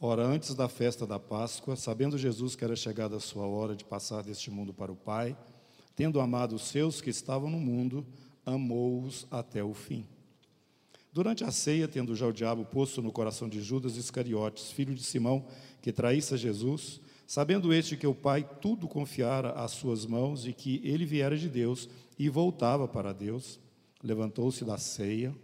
Ora, antes da festa da Páscoa, sabendo Jesus que era chegada a sua hora de passar deste mundo para o Pai, tendo amado os seus que estavam no mundo, amou-os até o fim. Durante a ceia, tendo já o diabo posto no coração de Judas Iscariotes, filho de Simão, que traísse a Jesus, sabendo este que o Pai tudo confiara às suas mãos e que ele viera de Deus e voltava para Deus, levantou-se da ceia,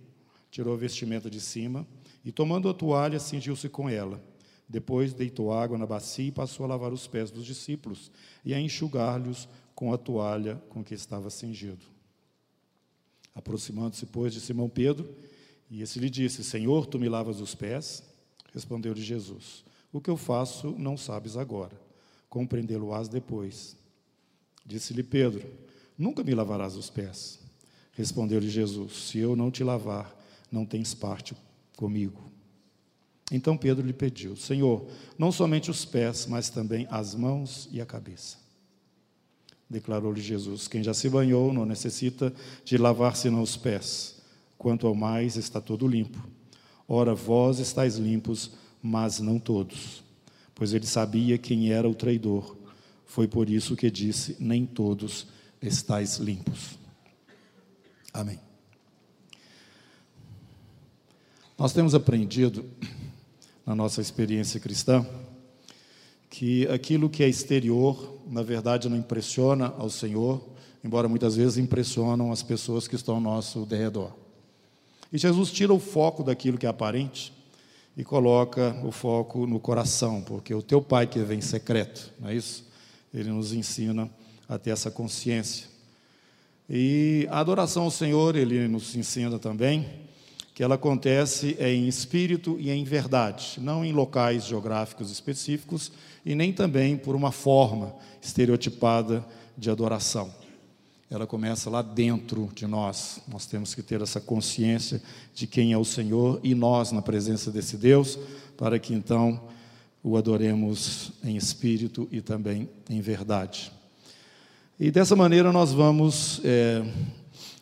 tirou a vestimenta de cima e, tomando a toalha, cingiu-se com ela. Depois deitou água na bacia e passou a lavar os pés dos discípulos e a enxugar-lhes com a toalha com que estava cingido. Aproximando-se, pois, de Simão Pedro, e esse lhe disse: Senhor, tu me lavas os pés? Respondeu-lhe Jesus: O que eu faço não sabes agora, compreendê-lo-ás depois. Disse-lhe Pedro: Nunca me lavarás os pés. Respondeu-lhe Jesus: Se eu não te lavar, não tens parte comigo. Então Pedro lhe pediu: Senhor, não somente os pés, mas também as mãos e a cabeça. Declarou-lhe Jesus: Quem já se banhou não necessita de lavar senão os pés, quanto ao mais está todo limpo. Ora, vós estáis limpos, mas não todos. Pois ele sabia quem era o traidor. Foi por isso que disse: Nem todos estáis limpos. Amém. Nós temos aprendido na nossa experiência cristã que aquilo que é exterior, na verdade, não impressiona ao Senhor, embora muitas vezes impressionam as pessoas que estão ao nosso derredor. E Jesus tira o foco daquilo que é aparente e coloca o foco no coração, porque o teu Pai que vem secreto, não é isso? Ele nos ensina a ter essa consciência. E a adoração ao Senhor, ele nos ensina também que ela acontece em espírito e em verdade, não em locais geográficos específicos e nem também por uma forma estereotipada de adoração. Ela começa lá dentro de nós. Nós temos que ter essa consciência de quem é o Senhor e nós na presença desse Deus, para que então o adoremos em espírito e também em verdade. E dessa maneira nós vamos é,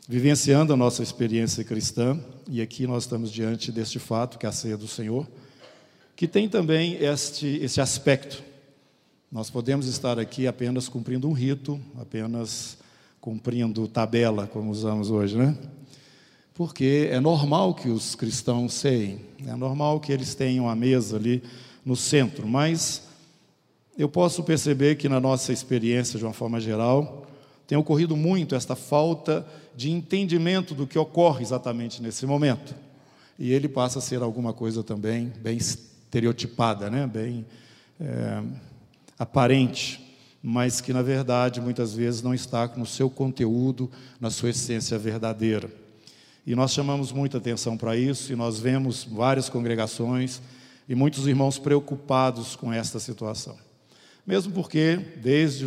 vivenciando a nossa experiência cristã, e aqui nós estamos diante deste fato, que é a ceia do Senhor, que tem também este, este aspecto. Nós podemos estar aqui apenas cumprindo um rito, apenas cumprindo tabela, como usamos hoje, né? Porque é normal que os cristãos ceiem, é normal que eles tenham a mesa ali no centro, mas eu posso perceber que na nossa experiência, de uma forma geral, tem ocorrido muito esta falta de entendimento do que ocorre exatamente nesse momento. E ele passa a ser alguma coisa também bem estereotipada, né? bem é, aparente, mas que, na verdade, muitas vezes não está no seu conteúdo, na sua essência verdadeira. E nós chamamos muita atenção para isso, e nós vemos várias congregações e muitos irmãos preocupados com esta situação. Mesmo porque, desde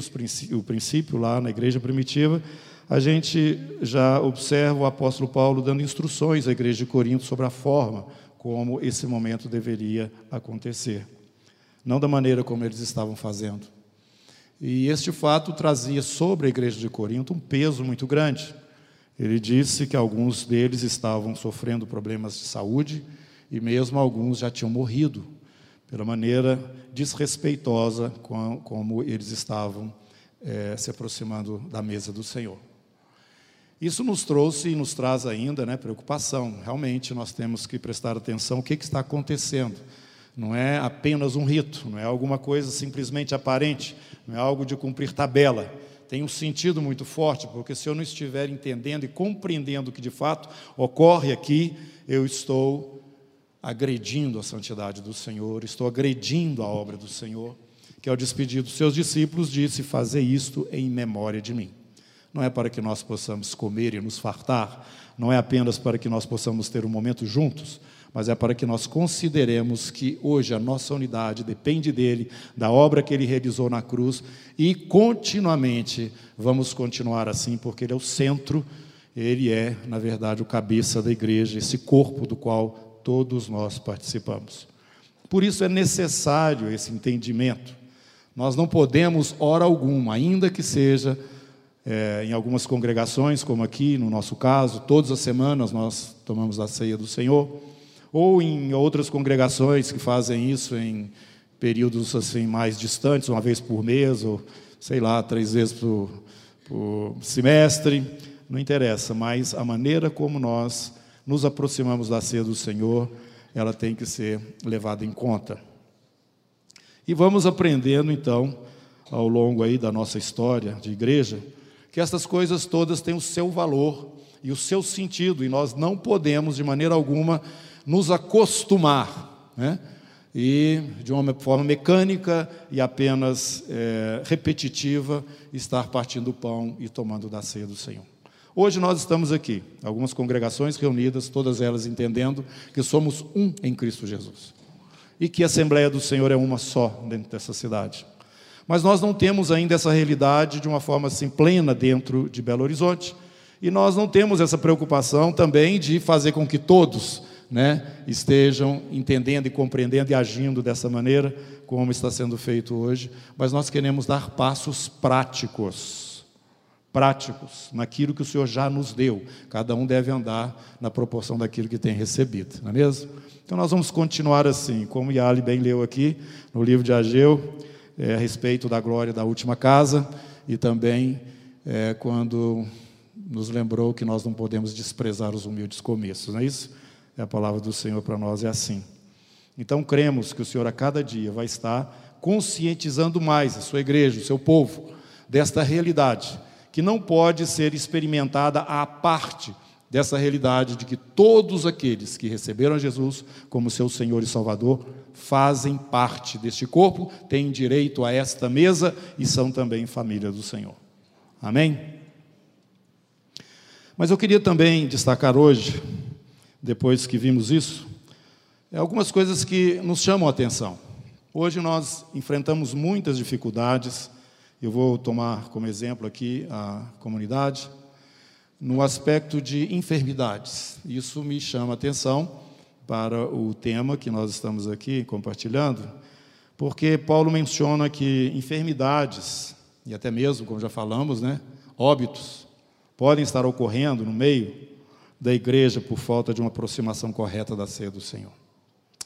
o princípio, lá na igreja primitiva, a gente já observa o apóstolo Paulo dando instruções à igreja de Corinto sobre a forma como esse momento deveria acontecer. Não da maneira como eles estavam fazendo. E este fato trazia sobre a igreja de Corinto um peso muito grande. Ele disse que alguns deles estavam sofrendo problemas de saúde e mesmo alguns já tinham morrido pela maneira desrespeitosa com, como eles estavam é, se aproximando da mesa do Senhor. Isso nos trouxe e nos traz ainda né, preocupação. Realmente nós temos que prestar atenção o que, que está acontecendo. Não é apenas um rito, não é alguma coisa simplesmente aparente, não é algo de cumprir tabela. Tem um sentido muito forte, porque se eu não estiver entendendo e compreendendo o que de fato ocorre aqui, eu estou agredindo a santidade do Senhor, estou agredindo a obra do Senhor, que ao despedir dos seus discípulos disse: Fazer isto em memória de mim. Não é para que nós possamos comer e nos fartar, não é apenas para que nós possamos ter um momento juntos, mas é para que nós consideremos que hoje a nossa unidade depende dele, da obra que ele realizou na cruz e continuamente vamos continuar assim, porque ele é o centro, ele é, na verdade, o cabeça da igreja, esse corpo do qual todos nós participamos. Por isso é necessário esse entendimento. Nós não podemos, hora alguma, ainda que seja é, em algumas congregações, como aqui no nosso caso, todas as semanas nós tomamos a ceia do Senhor. ou em outras congregações que fazem isso em períodos assim mais distantes, uma vez por mês, ou sei lá, três vezes por, por semestre, não interessa, mas a maneira como nós nos aproximamos da ceia do Senhor, ela tem que ser levada em conta. E vamos aprendendo então, ao longo aí da nossa história de igreja, que essas coisas todas têm o seu valor e o seu sentido, e nós não podemos de maneira alguma nos acostumar, né? e de uma forma mecânica e apenas é, repetitiva, estar partindo o pão e tomando da ceia do Senhor. Hoje nós estamos aqui, algumas congregações reunidas, todas elas entendendo que somos um em Cristo Jesus e que a Assembleia do Senhor é uma só dentro dessa cidade. Mas nós não temos ainda essa realidade de uma forma assim plena dentro de Belo Horizonte e nós não temos essa preocupação também de fazer com que todos né, estejam entendendo e compreendendo e agindo dessa maneira, como está sendo feito hoje, mas nós queremos dar passos práticos, práticos, naquilo que o Senhor já nos deu. Cada um deve andar na proporção daquilo que tem recebido, não é mesmo? Então nós vamos continuar assim, como Yali bem leu aqui no livro de Ageu, é, a respeito da glória da última casa, e também é, quando nos lembrou que nós não podemos desprezar os humildes começos, não é isso? É a palavra do Senhor para nós é assim. Então cremos que o Senhor a cada dia vai estar conscientizando mais a sua igreja, o seu povo, desta realidade, que não pode ser experimentada à parte dessa realidade de que todos aqueles que receberam Jesus como seu Senhor e Salvador fazem parte deste corpo, têm direito a esta mesa e são também família do Senhor. Amém? Mas eu queria também destacar hoje depois que vimos isso, é algumas coisas que nos chamam a atenção. Hoje nós enfrentamos muitas dificuldades, eu vou tomar como exemplo aqui a comunidade, no aspecto de enfermidades. Isso me chama a atenção para o tema que nós estamos aqui compartilhando, porque Paulo menciona que enfermidades, e até mesmo, como já falamos, né, óbitos, podem estar ocorrendo no meio da igreja por falta de uma aproximação correta da ceia do Senhor.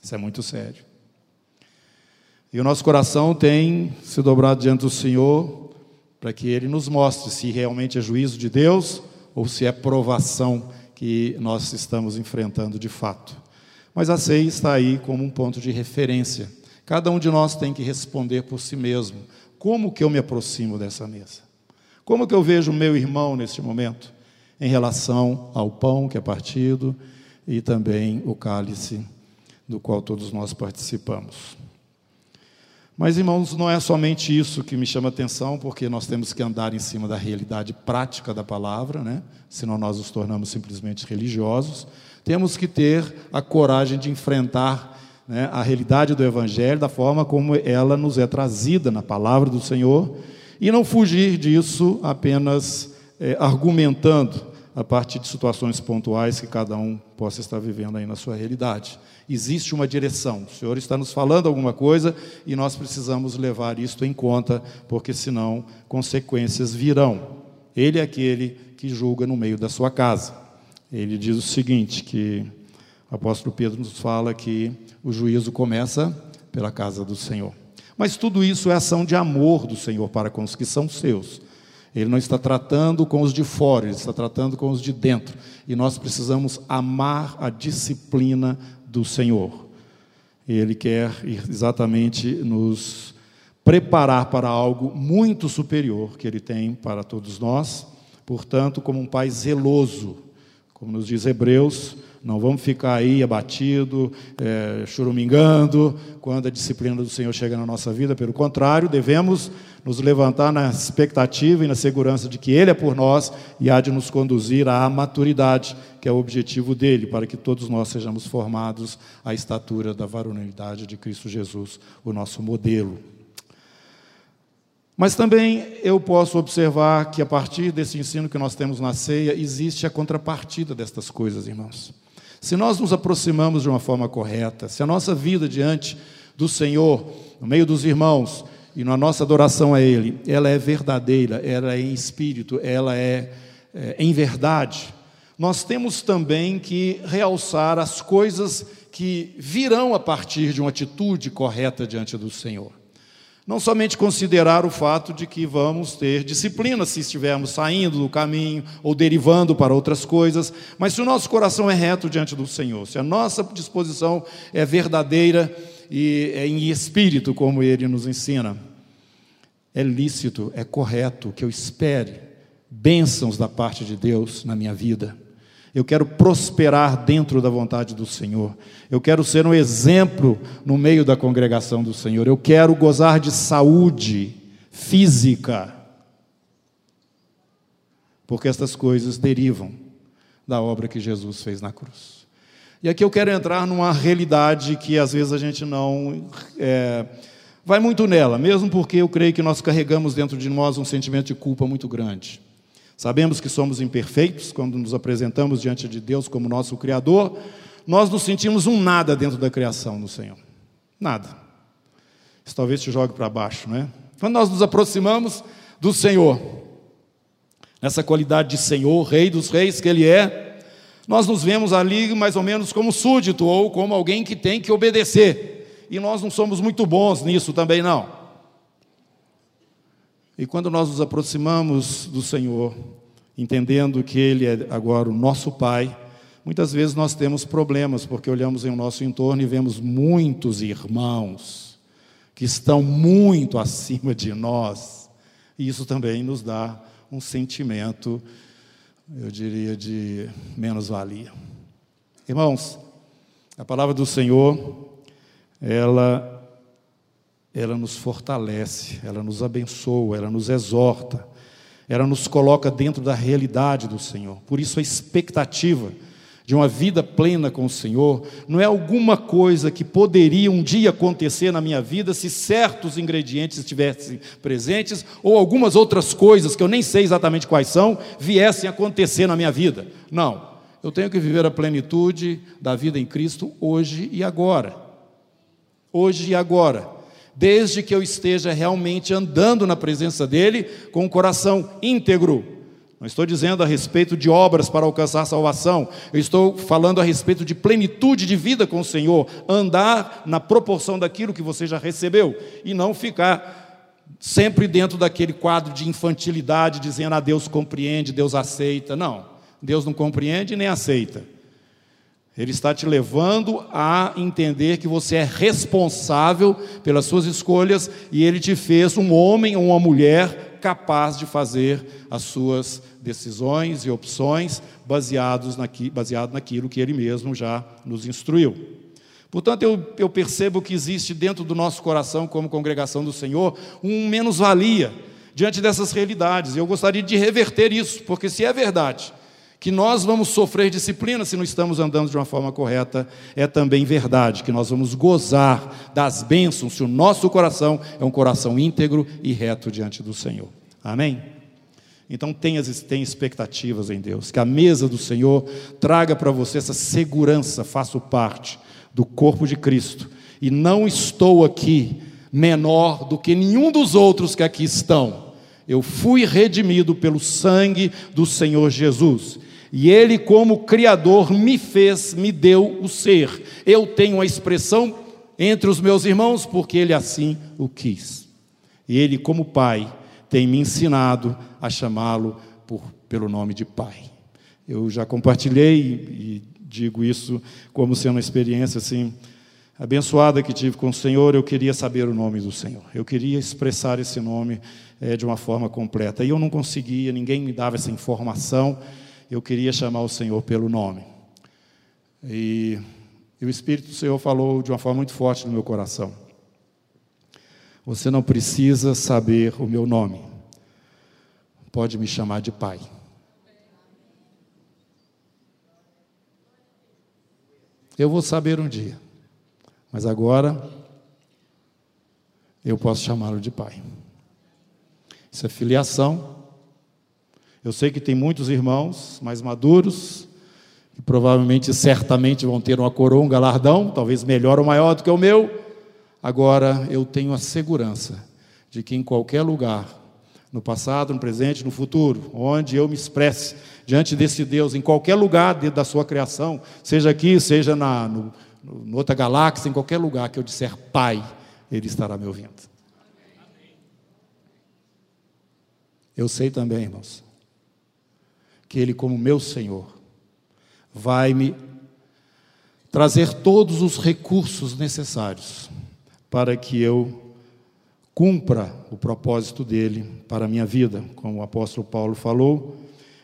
Isso é muito sério. E o nosso coração tem se dobrado diante do Senhor para que Ele nos mostre se realmente é juízo de Deus ou se é provação que nós estamos enfrentando de fato. Mas a ceia está aí como um ponto de referência. Cada um de nós tem que responder por si mesmo. Como que eu me aproximo dessa mesa? Como que eu vejo o meu irmão neste momento? em relação ao pão que é partido e também o cálice do qual todos nós participamos. Mas, irmãos, não é somente isso que me chama atenção, porque nós temos que andar em cima da realidade prática da palavra, né? senão nós nos tornamos simplesmente religiosos. Temos que ter a coragem de enfrentar né, a realidade do Evangelho da forma como ela nos é trazida na palavra do Senhor e não fugir disso apenas é, argumentando a partir de situações pontuais que cada um possa estar vivendo aí na sua realidade. Existe uma direção, o Senhor está nos falando alguma coisa e nós precisamos levar isto em conta, porque senão consequências virão. Ele é aquele que julga no meio da sua casa. Ele diz o seguinte: que o apóstolo Pedro nos fala que o juízo começa pela casa do Senhor. Mas tudo isso é ação de amor do Senhor para com os que são seus. Ele não está tratando com os de fora, ele está tratando com os de dentro. E nós precisamos amar a disciplina do Senhor. Ele quer exatamente nos preparar para algo muito superior que ele tem para todos nós. Portanto, como um pai zeloso, como nos diz Hebreus, não vamos ficar aí abatido, é, churumingando, quando a disciplina do Senhor chega na nossa vida. Pelo contrário, devemos nos levantar na expectativa e na segurança de que Ele é por nós e há de nos conduzir à maturidade, que é o objetivo dele, para que todos nós sejamos formados à estatura da varonilidade de Cristo Jesus, o nosso modelo. Mas também eu posso observar que a partir desse ensino que nós temos na ceia, existe a contrapartida destas coisas, irmãos. Se nós nos aproximamos de uma forma correta, se a nossa vida diante do Senhor, no meio dos irmãos e na nossa adoração a Ele, ela é verdadeira, ela é em espírito, ela é, é em verdade, nós temos também que realçar as coisas que virão a partir de uma atitude correta diante do Senhor. Não somente considerar o fato de que vamos ter disciplina se estivermos saindo do caminho ou derivando para outras coisas, mas se o nosso coração é reto diante do Senhor, se a nossa disposição é verdadeira e é em espírito, como ele nos ensina, é lícito, é correto que eu espere bênçãos da parte de Deus na minha vida. Eu quero prosperar dentro da vontade do Senhor. Eu quero ser um exemplo no meio da congregação do Senhor. Eu quero gozar de saúde física. Porque estas coisas derivam da obra que Jesus fez na cruz. E aqui eu quero entrar numa realidade que às vezes a gente não é, vai muito nela, mesmo porque eu creio que nós carregamos dentro de nós um sentimento de culpa muito grande. Sabemos que somos imperfeitos quando nos apresentamos diante de Deus como nosso Criador, nós nos sentimos um nada dentro da criação do Senhor. Nada. Isso talvez te jogue para baixo, não é? Quando nós nos aproximamos do Senhor, nessa qualidade de Senhor, Rei dos Reis que Ele é, nós nos vemos ali mais ou menos como súdito ou como alguém que tem que obedecer. E nós não somos muito bons nisso também, não. E quando nós nos aproximamos do Senhor, entendendo que Ele é agora o nosso Pai, muitas vezes nós temos problemas, porque olhamos em nosso entorno e vemos muitos irmãos que estão muito acima de nós, e isso também nos dá um sentimento, eu diria, de menos-valia. Irmãos, a palavra do Senhor, ela ela nos fortalece, ela nos abençoa, ela nos exorta, ela nos coloca dentro da realidade do Senhor. Por isso, a expectativa de uma vida plena com o Senhor não é alguma coisa que poderia um dia acontecer na minha vida se certos ingredientes estivessem presentes ou algumas outras coisas que eu nem sei exatamente quais são viessem a acontecer na minha vida. Não. Eu tenho que viver a plenitude da vida em Cristo hoje e agora. Hoje e agora desde que eu esteja realmente andando na presença dEle com o coração íntegro. Não estou dizendo a respeito de obras para alcançar salvação, eu estou falando a respeito de plenitude de vida com o Senhor, andar na proporção daquilo que você já recebeu e não ficar sempre dentro daquele quadro de infantilidade, dizendo: ah, Deus compreende, Deus aceita. Não, Deus não compreende nem aceita. Ele está te levando a entender que você é responsável pelas suas escolhas e ele te fez um homem ou uma mulher capaz de fazer as suas decisões e opções baseados naqui, baseado naquilo que ele mesmo já nos instruiu. Portanto, eu, eu percebo que existe dentro do nosso coração, como congregação do Senhor, um menos-valia diante dessas realidades. Eu gostaria de reverter isso, porque se é verdade que nós vamos sofrer disciplina se não estamos andando de uma forma correta, é também verdade que nós vamos gozar das bênçãos se o nosso coração é um coração íntegro e reto diante do Senhor. Amém? Então tenha, tenha expectativas em Deus, que a mesa do Senhor traga para você essa segurança, faço parte do corpo de Cristo e não estou aqui menor do que nenhum dos outros que aqui estão. Eu fui redimido pelo sangue do Senhor Jesus. E Ele, como Criador, me fez, me deu o ser. Eu tenho a expressão entre os meus irmãos, porque Ele assim o quis. E Ele, como Pai, tem me ensinado a chamá-lo pelo nome de Pai. Eu já compartilhei e digo isso como sendo uma experiência assim abençoada que tive com o Senhor. Eu queria saber o nome do Senhor. Eu queria expressar esse nome é, de uma forma completa. E eu não conseguia, ninguém me dava essa informação eu queria chamar o Senhor pelo nome. E, e o Espírito do Senhor falou de uma forma muito forte no meu coração. Você não precisa saber o meu nome. Pode me chamar de Pai. Eu vou saber um dia. Mas agora eu posso chamá-lo de Pai. Isso é filiação eu sei que tem muitos irmãos mais maduros, que provavelmente, certamente vão ter uma coroa, um galardão, talvez melhor ou maior do que o meu. Agora, eu tenho a segurança de que em qualquer lugar, no passado, no presente, no futuro, onde eu me expresse diante desse Deus, em qualquer lugar dentro da sua criação, seja aqui, seja na, no, em outra galáxia, em qualquer lugar que eu disser Pai, Ele estará me ouvindo. Eu sei também, irmãos, que Ele, como meu Senhor, vai me trazer todos os recursos necessários para que eu cumpra o propósito dele para a minha vida. Como o apóstolo Paulo falou,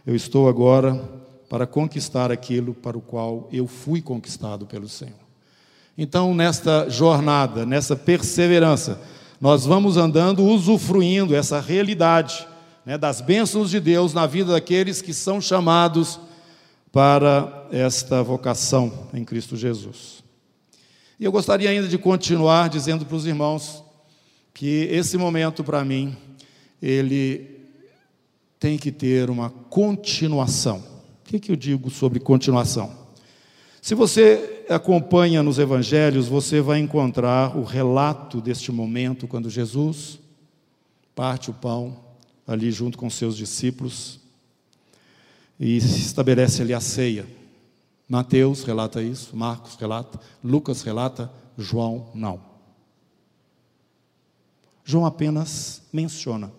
eu estou agora para conquistar aquilo para o qual eu fui conquistado pelo Senhor. Então, nesta jornada, nessa perseverança, nós vamos andando usufruindo essa realidade né, das bênçãos de Deus na vida daqueles que são chamados para esta vocação em Cristo Jesus. E eu gostaria ainda de continuar dizendo para os irmãos que esse momento para mim, ele tem que ter uma continuação. O que, que eu digo sobre continuação? Se você acompanha nos evangelhos, você vai encontrar o relato deste momento quando Jesus parte o pão ali junto com seus discípulos e estabelece ali a ceia. Mateus relata isso, Marcos relata, Lucas relata, João não. João apenas menciona.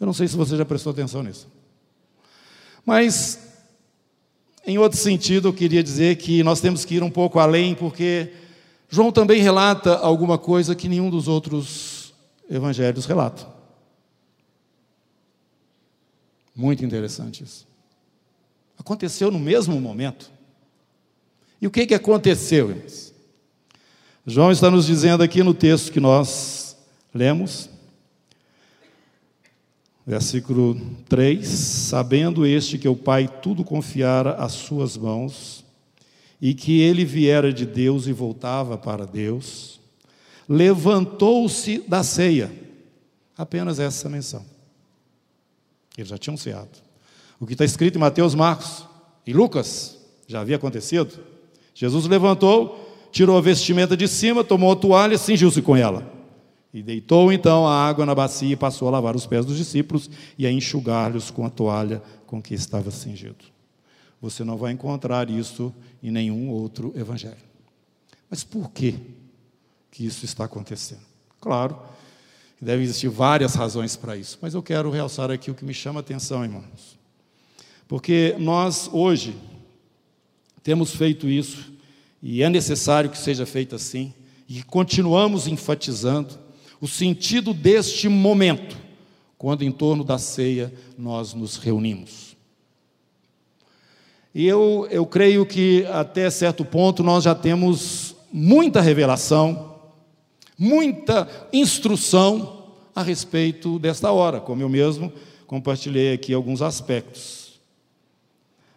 Eu não sei se você já prestou atenção nisso. Mas, em outro sentido, eu queria dizer que nós temos que ir um pouco além, porque João também relata alguma coisa que nenhum dos outros evangelhos relata. Muito interessante isso. Aconteceu no mesmo momento. E o que, que aconteceu, irmãos? João está nos dizendo aqui no texto que nós lemos, versículo 3: Sabendo este que o Pai tudo confiara às suas mãos, e que ele viera de Deus e voltava para Deus, levantou-se da ceia. Apenas essa menção. Eles já tinham ceado. O que está escrito em Mateus, Marcos e Lucas já havia acontecido. Jesus levantou, tirou a vestimenta de cima, tomou a toalha, cingiu-se com ela. E deitou então a água na bacia e passou a lavar os pés dos discípulos e a enxugar-lhes com a toalha com que estava cingido. Você não vai encontrar isso em nenhum outro evangelho. Mas por que que isso está acontecendo? Claro, Devem existir várias razões para isso, mas eu quero realçar aqui o que me chama a atenção, irmãos. Porque nós, hoje, temos feito isso, e é necessário que seja feito assim, e continuamos enfatizando o sentido deste momento, quando em torno da ceia nós nos reunimos. E eu, eu creio que até certo ponto nós já temos muita revelação muita instrução a respeito desta hora, como eu mesmo compartilhei aqui alguns aspectos.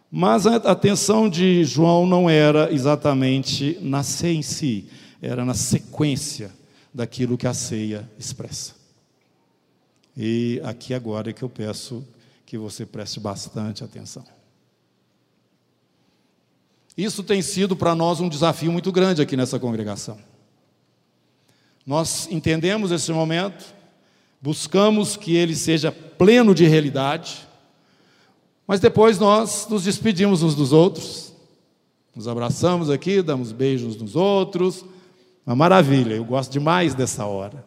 Mas a atenção de João não era exatamente na ceia em si, era na sequência daquilo que a ceia expressa. E aqui agora é que eu peço que você preste bastante atenção. Isso tem sido para nós um desafio muito grande aqui nessa congregação. Nós entendemos esse momento, buscamos que ele seja pleno de realidade, mas depois nós nos despedimos uns dos outros, nos abraçamos aqui, damos beijos nos outros, uma maravilha, eu gosto demais dessa hora.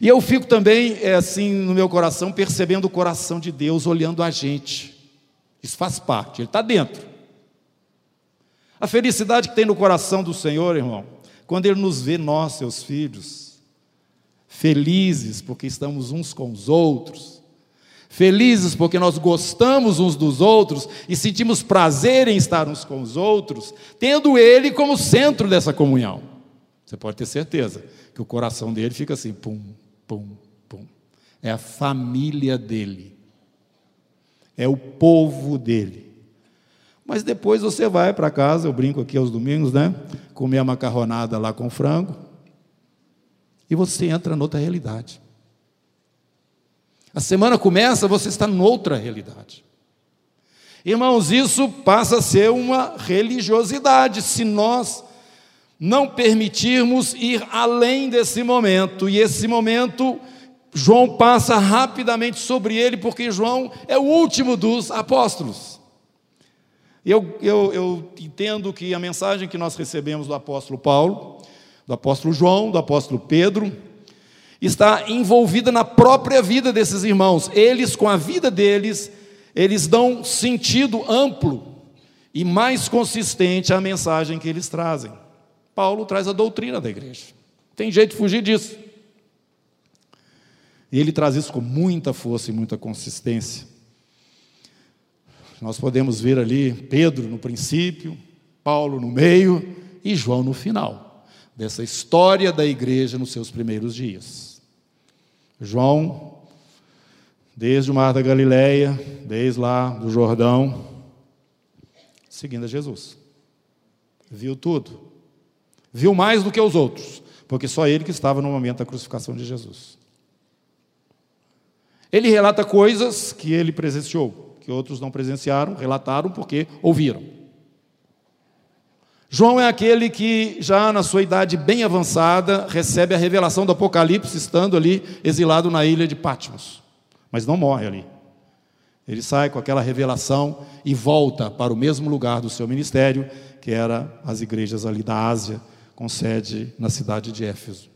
E eu fico também, é, assim, no meu coração, percebendo o coração de Deus olhando a gente. Isso faz parte, Ele está dentro. A felicidade que tem no coração do Senhor, irmão, quando Ele nos vê, nós, seus filhos, felizes porque estamos uns com os outros, felizes porque nós gostamos uns dos outros e sentimos prazer em estar uns com os outros, tendo Ele como centro dessa comunhão. Você pode ter certeza que o coração dele fica assim, pum, pum, pum. É a família dele, é o povo dele. Mas depois você vai para casa, eu brinco aqui aos domingos, né? Comer a macarronada lá com frango. E você entra noutra realidade. A semana começa, você está noutra realidade. Irmãos, isso passa a ser uma religiosidade se nós não permitirmos ir além desse momento. E esse momento, João passa rapidamente sobre ele, porque João é o último dos apóstolos. Eu, eu, eu entendo que a mensagem que nós recebemos do apóstolo Paulo, do apóstolo João, do apóstolo Pedro, está envolvida na própria vida desses irmãos. Eles, com a vida deles, eles dão sentido amplo e mais consistente à mensagem que eles trazem. Paulo traz a doutrina da igreja. Tem jeito de fugir disso. E ele traz isso com muita força e muita consistência. Nós podemos ver ali Pedro no princípio, Paulo no meio e João no final dessa história da igreja nos seus primeiros dias. João, desde o mar da Galileia, desde lá do Jordão, seguindo a Jesus. Viu tudo. Viu mais do que os outros, porque só ele que estava no momento da crucificação de Jesus. Ele relata coisas que ele presenciou, que outros não presenciaram, relataram porque ouviram. João é aquele que, já na sua idade bem avançada, recebe a revelação do Apocalipse, estando ali exilado na ilha de Patmos, mas não morre ali. Ele sai com aquela revelação e volta para o mesmo lugar do seu ministério, que era as igrejas ali da Ásia, com sede na cidade de Éfeso.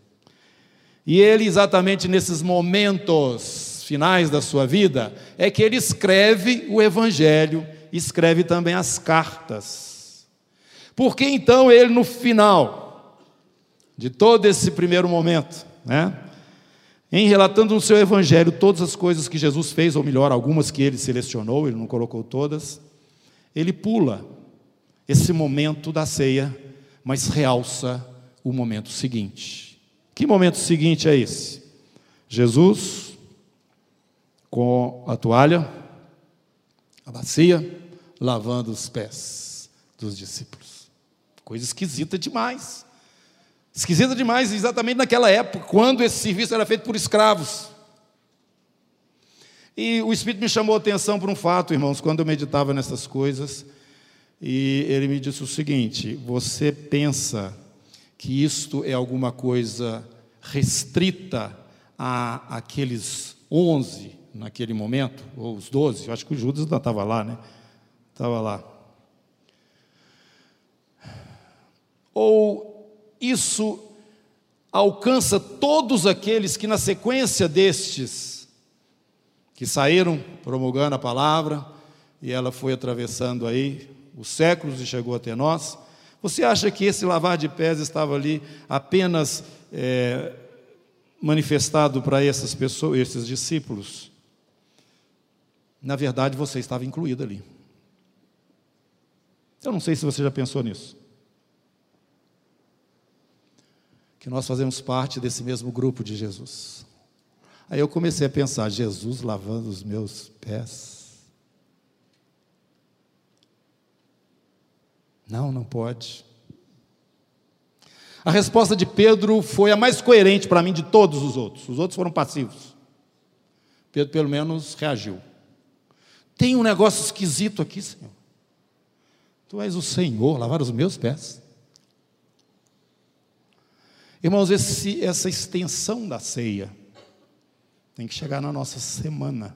E ele, exatamente nesses momentos finais da sua vida, é que ele escreve o Evangelho, escreve também as cartas. Porque então ele, no final de todo esse primeiro momento, né, em relatando no seu Evangelho todas as coisas que Jesus fez, ou melhor, algumas que ele selecionou, ele não colocou todas, ele pula esse momento da ceia, mas realça o momento seguinte. Que momento seguinte é esse? Jesus com a toalha, a bacia, lavando os pés dos discípulos. Coisa esquisita demais. Esquisita demais, exatamente naquela época, quando esse serviço era feito por escravos. E o Espírito me chamou a atenção por um fato, irmãos, quando eu meditava nessas coisas, e ele me disse o seguinte: você pensa que isto é alguma coisa restrita a aqueles onze naquele momento, ou os doze, eu acho que o Judas ainda estava lá, né? Estava lá. Ou isso alcança todos aqueles que, na sequência destes, que saíram promulgando a palavra, e ela foi atravessando aí os séculos e chegou até nós. Você acha que esse lavar de pés estava ali apenas é, manifestado para essas pessoas, esses discípulos? Na verdade você estava incluído ali. Eu não sei se você já pensou nisso. Que nós fazemos parte desse mesmo grupo de Jesus. Aí eu comecei a pensar: Jesus lavando os meus pés. Não, não pode. A resposta de Pedro foi a mais coerente para mim de todos os outros. Os outros foram passivos. Pedro, pelo menos, reagiu. Tem um negócio esquisito aqui, Senhor. Tu és o Senhor, lavar os meus pés. Irmãos, esse, essa extensão da ceia tem que chegar na nossa semana,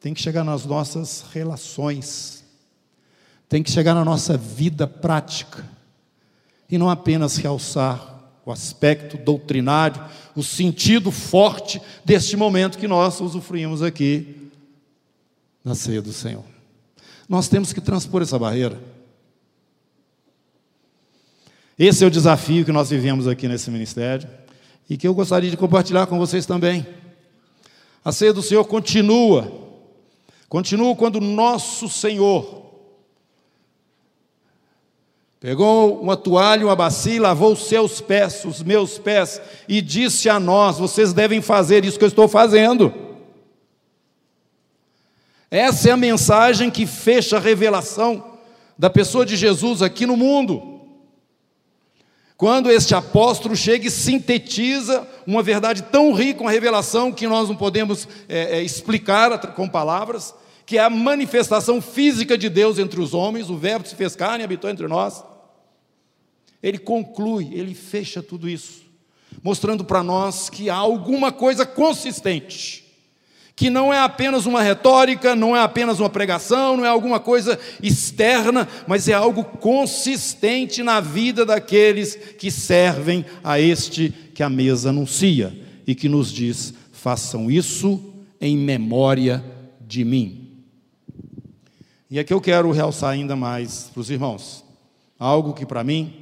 tem que chegar nas nossas relações, tem que chegar na nossa vida prática, e não apenas realçar o aspecto doutrinário, o sentido forte deste momento que nós usufruímos aqui na ceia do Senhor. Nós temos que transpor essa barreira. Esse é o desafio que nós vivemos aqui nesse ministério e que eu gostaria de compartilhar com vocês também. A ceia do Senhor continua, continua quando nosso Senhor pegou uma toalha, uma bacia lavou os seus pés, os meus pés, e disse a nós: vocês devem fazer isso que eu estou fazendo. Essa é a mensagem que fecha a revelação da pessoa de Jesus aqui no mundo. Quando este apóstolo chega e sintetiza uma verdade tão rica, uma revelação que nós não podemos é, é, explicar com palavras, que é a manifestação física de Deus entre os homens, o Verbo se fez carne e habitou entre nós. Ele conclui, ele fecha tudo isso, mostrando para nós que há alguma coisa consistente que não é apenas uma retórica, não é apenas uma pregação, não é alguma coisa externa, mas é algo consistente na vida daqueles que servem a este que a mesa anuncia e que nos diz: façam isso em memória de mim. E aqui eu quero realçar ainda mais para os irmãos, algo que para mim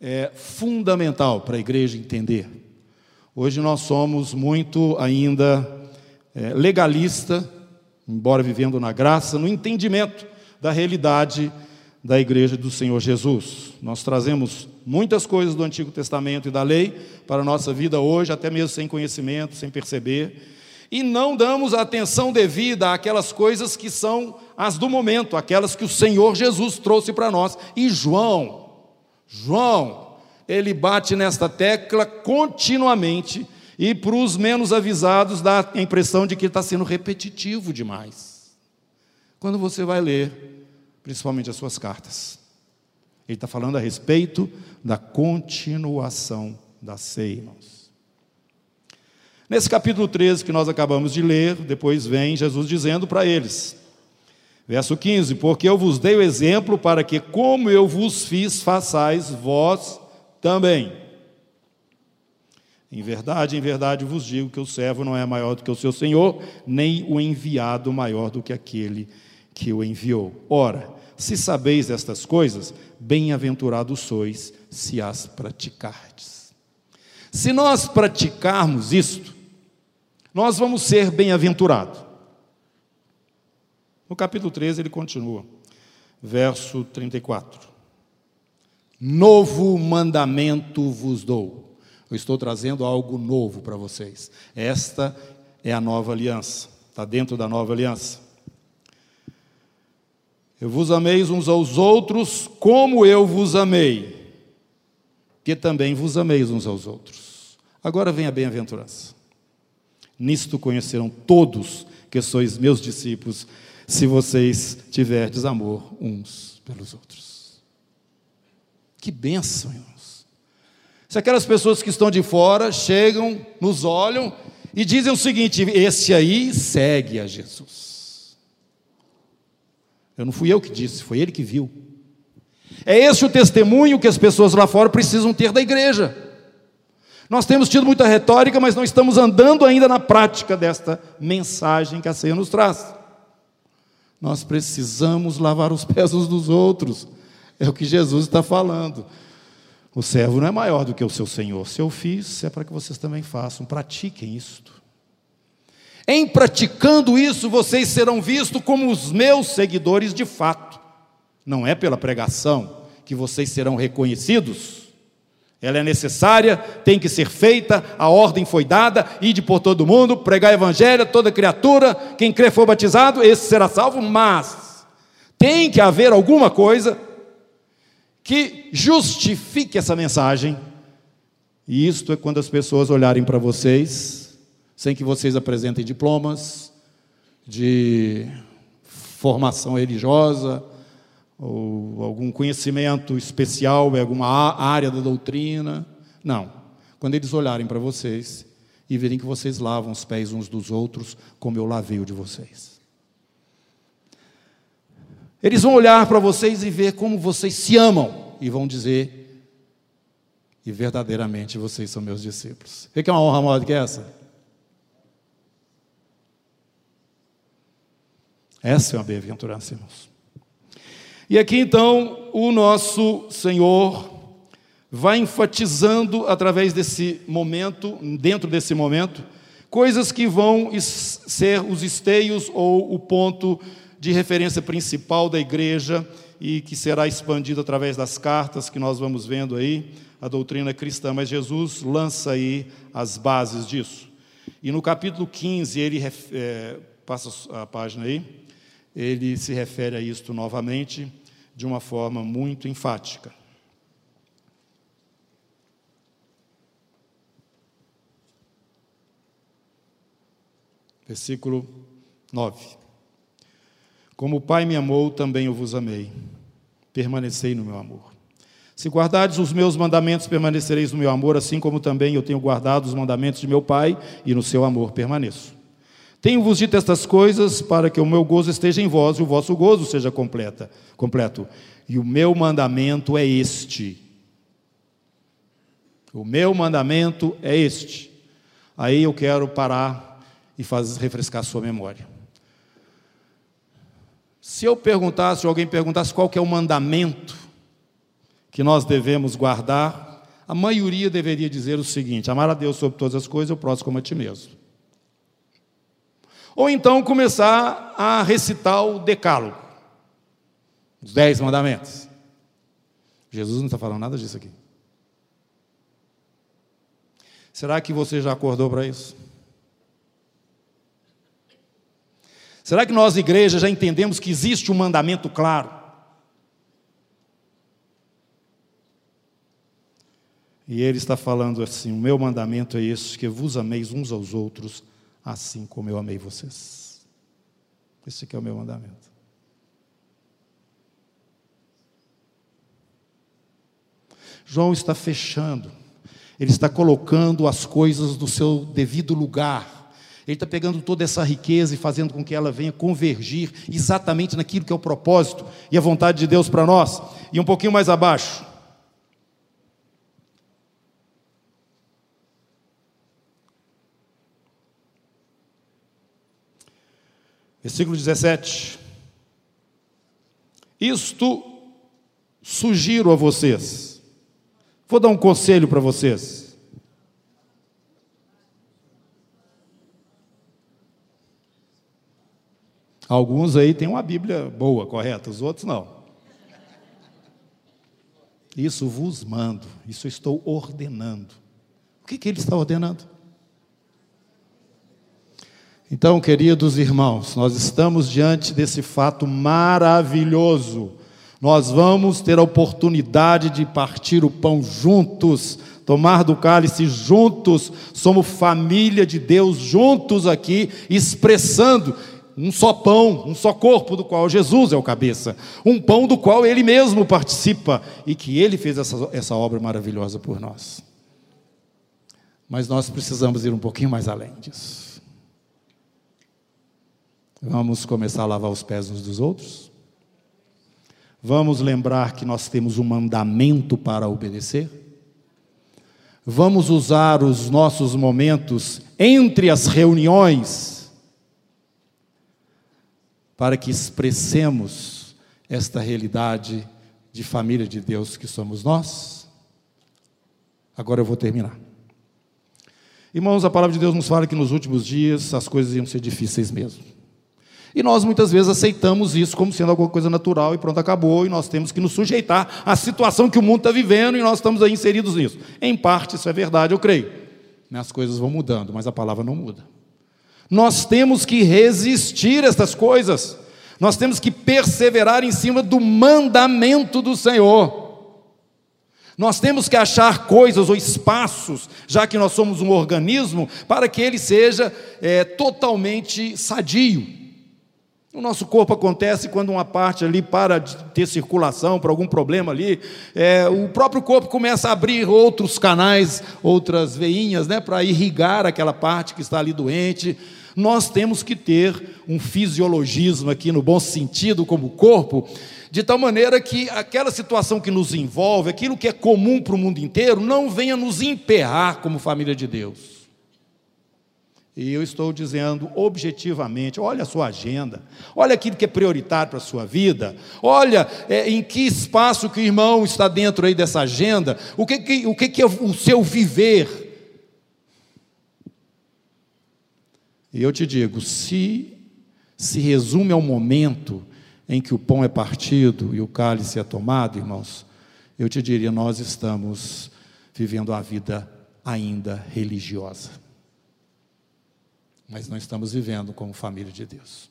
é fundamental para a igreja entender. Hoje nós somos muito ainda legalista, embora vivendo na graça, no entendimento da realidade da igreja do Senhor Jesus. Nós trazemos muitas coisas do Antigo Testamento e da lei para a nossa vida hoje, até mesmo sem conhecimento, sem perceber, e não damos atenção devida àquelas coisas que são as do momento, aquelas que o Senhor Jesus trouxe para nós. E João, João, ele bate nesta tecla continuamente e para os menos avisados, dá a impressão de que está sendo repetitivo demais. Quando você vai ler, principalmente as suas cartas, ele está falando a respeito da continuação da ceia, irmãos. Nesse capítulo 13 que nós acabamos de ler, depois vem Jesus dizendo para eles, verso 15: Porque eu vos dei o exemplo para que, como eu vos fiz, façais vós também. Em verdade, em verdade vos digo que o servo não é maior do que o seu senhor, nem o enviado maior do que aquele que o enviou. Ora, se sabeis estas coisas, bem-aventurados sois se as praticardes. Se nós praticarmos isto, nós vamos ser bem-aventurados. No capítulo 13 ele continua, verso 34. Novo mandamento vos dou eu estou trazendo algo novo para vocês. Esta é a nova aliança, está dentro da nova aliança. Eu vos ameis uns aos outros como eu vos amei, que também vos ameis uns aos outros. Agora vem a bem-aventurança. Nisto conhecerão todos que sois meus discípulos, se vocês tiverdes amor uns pelos outros. Que bênção, irmão. Se aquelas pessoas que estão de fora chegam, nos olham e dizem o seguinte: esse aí segue a Jesus. Eu não fui eu que disse, foi ele que viu. É esse o testemunho que as pessoas lá fora precisam ter da igreja. Nós temos tido muita retórica, mas não estamos andando ainda na prática desta mensagem que a ceia nos traz. Nós precisamos lavar os pés uns dos outros, é o que Jesus está falando. O servo não é maior do que o seu senhor. Se eu fiz, é para que vocês também façam. Pratiquem isto. Em praticando isso, vocês serão vistos como os meus seguidores de fato. Não é pela pregação que vocês serão reconhecidos. Ela é necessária, tem que ser feita, a ordem foi dada, ide por todo mundo, pregar o evangelho, toda criatura, quem crê for batizado, esse será salvo, mas tem que haver alguma coisa que justifique essa mensagem. E isto é quando as pessoas olharem para vocês, sem que vocês apresentem diplomas de formação religiosa, ou algum conhecimento especial em alguma área da doutrina. Não. Quando eles olharem para vocês e verem que vocês lavam os pés uns dos outros, como eu lavei o de vocês. Eles vão olhar para vocês e ver como vocês se amam e vão dizer: e verdadeiramente vocês são meus discípulos. O que é uma honra maior do que essa? Essa é uma bem-aventurança, irmãos. E aqui então o nosso Senhor vai enfatizando através desse momento, dentro desse momento, coisas que vão ser os esteios ou o ponto de referência principal da igreja e que será expandido através das cartas que nós vamos vendo aí, a doutrina cristã. Mas Jesus lança aí as bases disso. E no capítulo 15, ele é, passa a página aí, ele se refere a isto novamente de uma forma muito enfática. Versículo 9. Como o Pai me amou, também eu vos amei. Permanecei no meu amor. Se guardardes os meus mandamentos, permanecereis no meu amor, assim como também eu tenho guardado os mandamentos de meu Pai e no seu amor permaneço. Tenho-vos dito estas coisas para que o meu gozo esteja em vós e o vosso gozo seja completa, completo. E o meu mandamento é este. O meu mandamento é este. Aí eu quero parar e fazer refrescar sua memória. Se eu perguntasse, se alguém perguntasse qual é o mandamento que nós devemos guardar, a maioria deveria dizer o seguinte: amar a Deus sobre todas as coisas e o próximo como a ti mesmo. Ou então começar a recitar o decálogo, os dez mandamentos. Jesus não está falando nada disso aqui. Será que você já acordou para isso? Será que nós, igreja, já entendemos que existe um mandamento claro? E ele está falando assim: o meu mandamento é esse, que vos ameis uns aos outros assim como eu amei vocês. Esse aqui é o meu mandamento. João está fechando, ele está colocando as coisas no seu devido lugar. Ele está pegando toda essa riqueza e fazendo com que ela venha convergir exatamente naquilo que é o propósito e a vontade de Deus para nós. E um pouquinho mais abaixo, Versículo 17. Isto sugiro a vocês. Vou dar um conselho para vocês. Alguns aí têm uma Bíblia boa, correta, os outros não. Isso vos mando, isso estou ordenando. O que, que ele está ordenando? Então, queridos irmãos, nós estamos diante desse fato maravilhoso. Nós vamos ter a oportunidade de partir o pão juntos, tomar do cálice juntos, somos família de Deus juntos aqui, expressando um só pão, um só corpo, do qual Jesus é o cabeça, um pão do qual Ele mesmo participa e que Ele fez essa, essa obra maravilhosa por nós. Mas nós precisamos ir um pouquinho mais além disso. Vamos começar a lavar os pés uns dos outros? Vamos lembrar que nós temos um mandamento para obedecer? Vamos usar os nossos momentos entre as reuniões para que expressemos esta realidade de família de Deus que somos nós? Agora eu vou terminar. Irmãos, a palavra de Deus nos fala que nos últimos dias as coisas iam ser difíceis mesmo. E nós muitas vezes aceitamos isso como sendo alguma coisa natural e pronto, acabou, e nós temos que nos sujeitar à situação que o mundo está vivendo e nós estamos aí inseridos nisso. Em parte, isso é verdade, eu creio. As coisas vão mudando, mas a palavra não muda. Nós temos que resistir a estas coisas, nós temos que perseverar em cima do mandamento do Senhor. Nós temos que achar coisas ou espaços, já que nós somos um organismo, para que ele seja é, totalmente sadio. O nosso corpo acontece quando uma parte ali para de ter circulação por algum problema ali, é, o próprio corpo começa a abrir outros canais, outras veinhas, né, para irrigar aquela parte que está ali doente. Nós temos que ter um fisiologismo aqui no bom sentido como corpo, de tal maneira que aquela situação que nos envolve, aquilo que é comum para o mundo inteiro, não venha nos emperrar como família de Deus. E eu estou dizendo objetivamente: olha a sua agenda, olha aquilo que é prioritário para a sua vida, olha é, em que espaço que o irmão está dentro aí dessa agenda, o que, que, o que, que é o seu viver. E eu te digo: se se resume ao momento em que o pão é partido e o cálice é tomado, irmãos, eu te diria: nós estamos vivendo a vida ainda religiosa mas não estamos vivendo como família de Deus.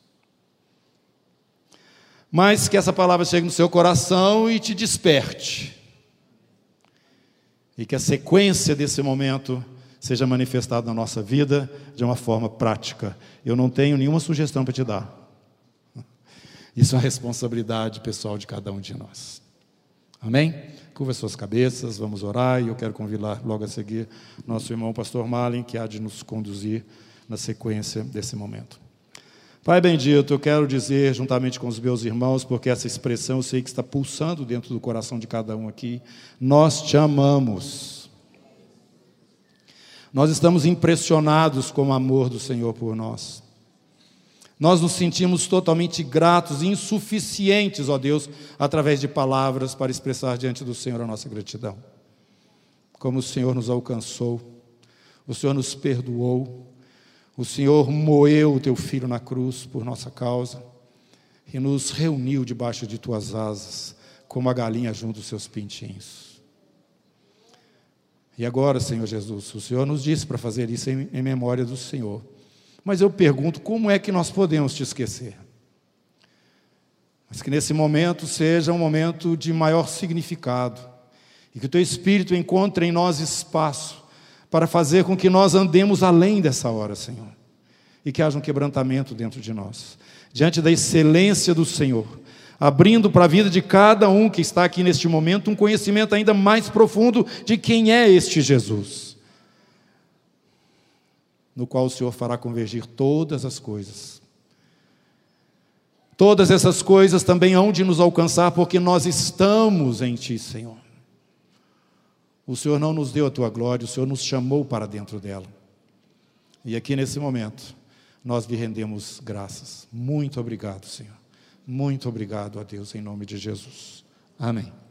Mas que essa palavra chegue no seu coração e te desperte. E que a sequência desse momento seja manifestada na nossa vida de uma forma prática. Eu não tenho nenhuma sugestão para te dar. Isso é responsabilidade pessoal de cada um de nós. Amém? Curva suas cabeças, vamos orar e eu quero convidar logo a seguir nosso irmão pastor Malin, que há de nos conduzir na sequência desse momento. Pai bendito, eu quero dizer, juntamente com os meus irmãos, porque essa expressão eu sei que está pulsando dentro do coração de cada um aqui, nós te amamos. Nós estamos impressionados com o amor do Senhor por nós. Nós nos sentimos totalmente gratos e insuficientes, ó Deus, através de palavras para expressar diante do Senhor a nossa gratidão. Como o Senhor nos alcançou, o Senhor nos perdoou, o Senhor moeu o teu filho na cruz por nossa causa e nos reuniu debaixo de tuas asas, como a galinha junto aos seus pintinhos. E agora, Senhor Jesus, o Senhor nos disse para fazer isso em, em memória do Senhor. Mas eu pergunto, como é que nós podemos te esquecer? Mas que nesse momento seja um momento de maior significado e que o teu Espírito encontre em nós espaço para fazer com que nós andemos além dessa hora, Senhor, e que haja um quebrantamento dentro de nós, diante da excelência do Senhor, abrindo para a vida de cada um que está aqui neste momento um conhecimento ainda mais profundo de quem é este Jesus no qual o Senhor fará convergir todas as coisas. Todas essas coisas também hão de nos alcançar, porque nós estamos em Ti, Senhor. O Senhor não nos deu a Tua glória, o Senhor nos chamou para dentro dela. E aqui nesse momento, nós lhe rendemos graças. Muito obrigado, Senhor. Muito obrigado a Deus, em nome de Jesus. Amém.